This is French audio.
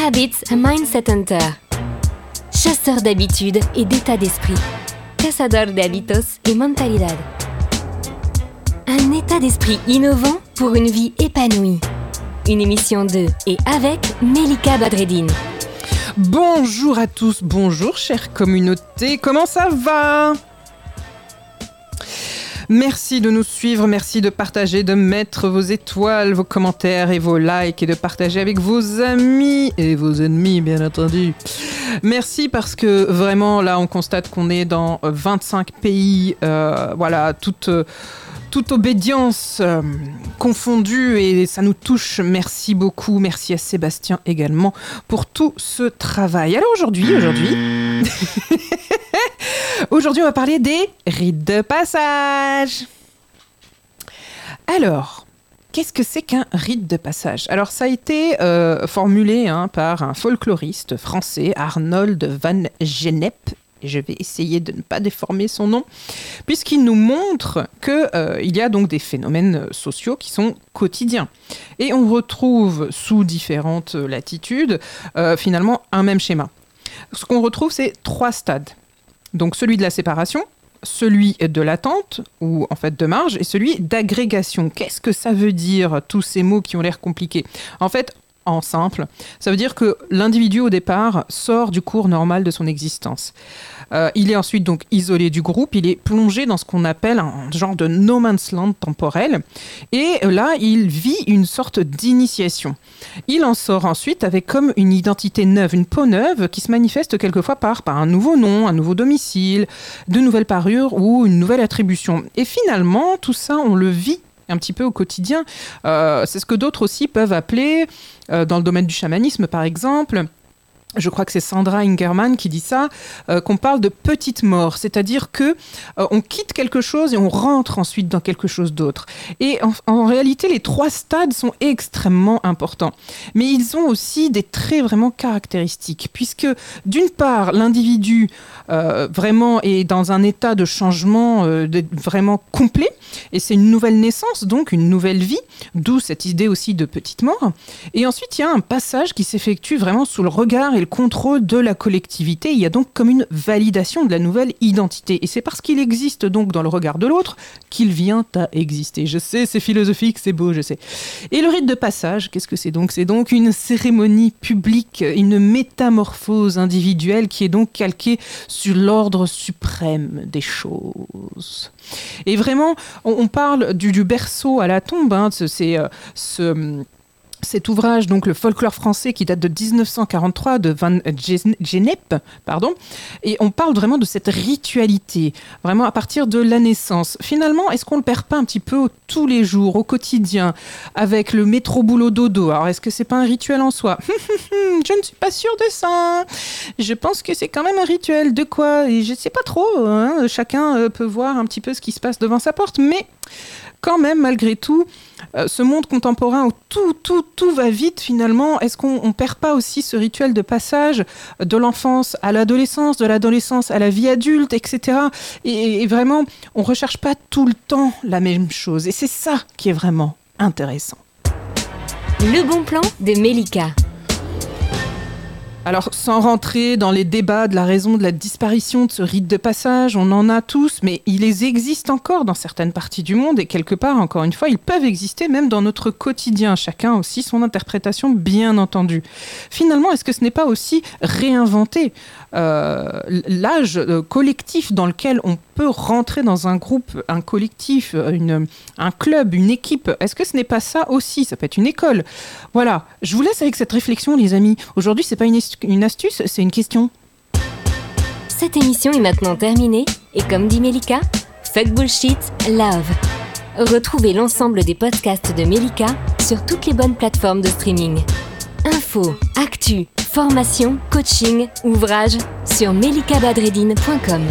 Habits a Mindset Hunter. Chasseur d'habitudes et d'état d'esprit. Cazador de hábitos et mentalidad. Un état d'esprit innovant pour une vie épanouie. Une émission de et avec Melika Badreddine. Bonjour à tous, bonjour chère communauté, comment ça va? Merci de nous suivre, merci de partager, de mettre vos étoiles, vos commentaires et vos likes et de partager avec vos amis et vos ennemis bien entendu. Merci parce que vraiment là on constate qu'on est dans 25 pays, euh, voilà, toute toute obédience euh, confondue et ça nous touche. Merci beaucoup. Merci à Sébastien également pour tout ce travail. Alors aujourd'hui, aujourd'hui, aujourd'hui on va parler des rites de passage. Alors, Qu'est-ce que c'est qu'un rite de passage? Alors ça a été euh, formulé hein, par un folkloriste français, Arnold van Gennep, et je vais essayer de ne pas déformer son nom, puisqu'il nous montre qu'il euh, y a donc des phénomènes sociaux qui sont quotidiens. Et on retrouve sous différentes latitudes euh, finalement un même schéma. Ce qu'on retrouve, c'est trois stades. Donc celui de la séparation, celui de l'attente, ou en fait de marge, et celui d'agrégation. Qu'est-ce que ça veut dire, tous ces mots qui ont l'air compliqués? En fait, en simple, ça veut dire que l'individu au départ sort du cours normal de son existence. Euh, il est ensuite donc isolé du groupe, il est plongé dans ce qu'on appelle un genre de no man's land temporel, et là il vit une sorte d'initiation. Il en sort ensuite avec comme une identité neuve, une peau neuve qui se manifeste quelquefois par, par un nouveau nom, un nouveau domicile, de nouvelles parures ou une nouvelle attribution. Et finalement, tout ça, on le vit un petit peu au quotidien. Euh, c'est ce que d'autres aussi peuvent appeler, euh, dans le domaine du chamanisme par exemple, je crois que c'est Sandra Ingerman qui dit ça, euh, qu'on parle de petite mort, c'est-à-dire que euh, on quitte quelque chose et on rentre ensuite dans quelque chose d'autre. Et en, réalité, les trois stades sont extrêmement importants, mais ils ont aussi des traits vraiment caractéristiques, puisque d'une part, l'individu euh, vraiment est dans un état de changement vraiment complet, et c'est une nouvelle naissance, donc une nouvelle vie, d'où cette idée aussi de petite mort. Et ensuite, il y a un passage qui s'effectue vraiment sous le regard et le contrôle de la collectivité. Il y a donc comme une validation de la nouvelle identité. Et c'est parce qu'il existe donc dans le regard de l'autre qu'il vient à exister. Je sais, c'est philosophique, c'est beau, je sais. Et le rite de passage, qu'est-ce que c'est donc? C'est donc une cérémonie publique, une métamorphose individuelle qui est donc calquée sur l'ordre suprême des choses. Et vraiment, on, parle du, berceau à la tombe, hein, c'est euh, ce cet ouvrage, donc le folklore français qui date de 1943 de Van Gennep, pardon, et on parle vraiment de cette ritualité, vraiment à partir de la naissance. Finalement, est-ce qu'on le perd pas un petit peu tous les jours, au quotidien, avec le métro boulot dodo? Alors, est-ce que c'est pas un rituel en soi? Je ne suis pas sûre de ça. Je pense que c'est quand même un rituel. De quoi? Et je sais pas trop. Hein. Chacun euh, peut voir un petit peu ce qui se passe devant sa porte, mais quand même, malgré tout, euh, ce monde contemporain où tout, tout, tout va vite finalement, est-ce qu'on ne perd pas aussi ce rituel de passage de l'enfance à l'adolescence, de l'adolescence à la vie adulte, etc. Et, et vraiment, on ne recherche pas tout le temps la même chose. Et c'est ça qui est vraiment intéressant. Le bon plan de Melika. Alors, sans rentrer dans les débats de la raison de la disparition de ce rite de passage, on en a tous, mais il les existe encore dans certaines parties du monde et quelque part, encore une fois, ils peuvent exister même dans notre quotidien. Chacun aussi son interprétation, bien entendu. Finalement, est-ce que ce n'est pas aussi réinventer euh, l'âge euh, collectif dans lequel on rentrer dans un groupe, un collectif, une, un club, une équipe Est-ce que ce n'est pas ça aussi? Ça peut être une école. Voilà, je vous laisse avec cette réflexion, les amis. Aujourd'hui, c'est pas une une astuce, c'est une question. Cette émission est maintenant terminée et comme dit Melika, fuck bullshit, love. Retrouvez l'ensemble des podcasts de Melika sur toutes les bonnes plateformes de streaming. Info, actu, formation, coaching, ouvrages sur melikabadredine.com.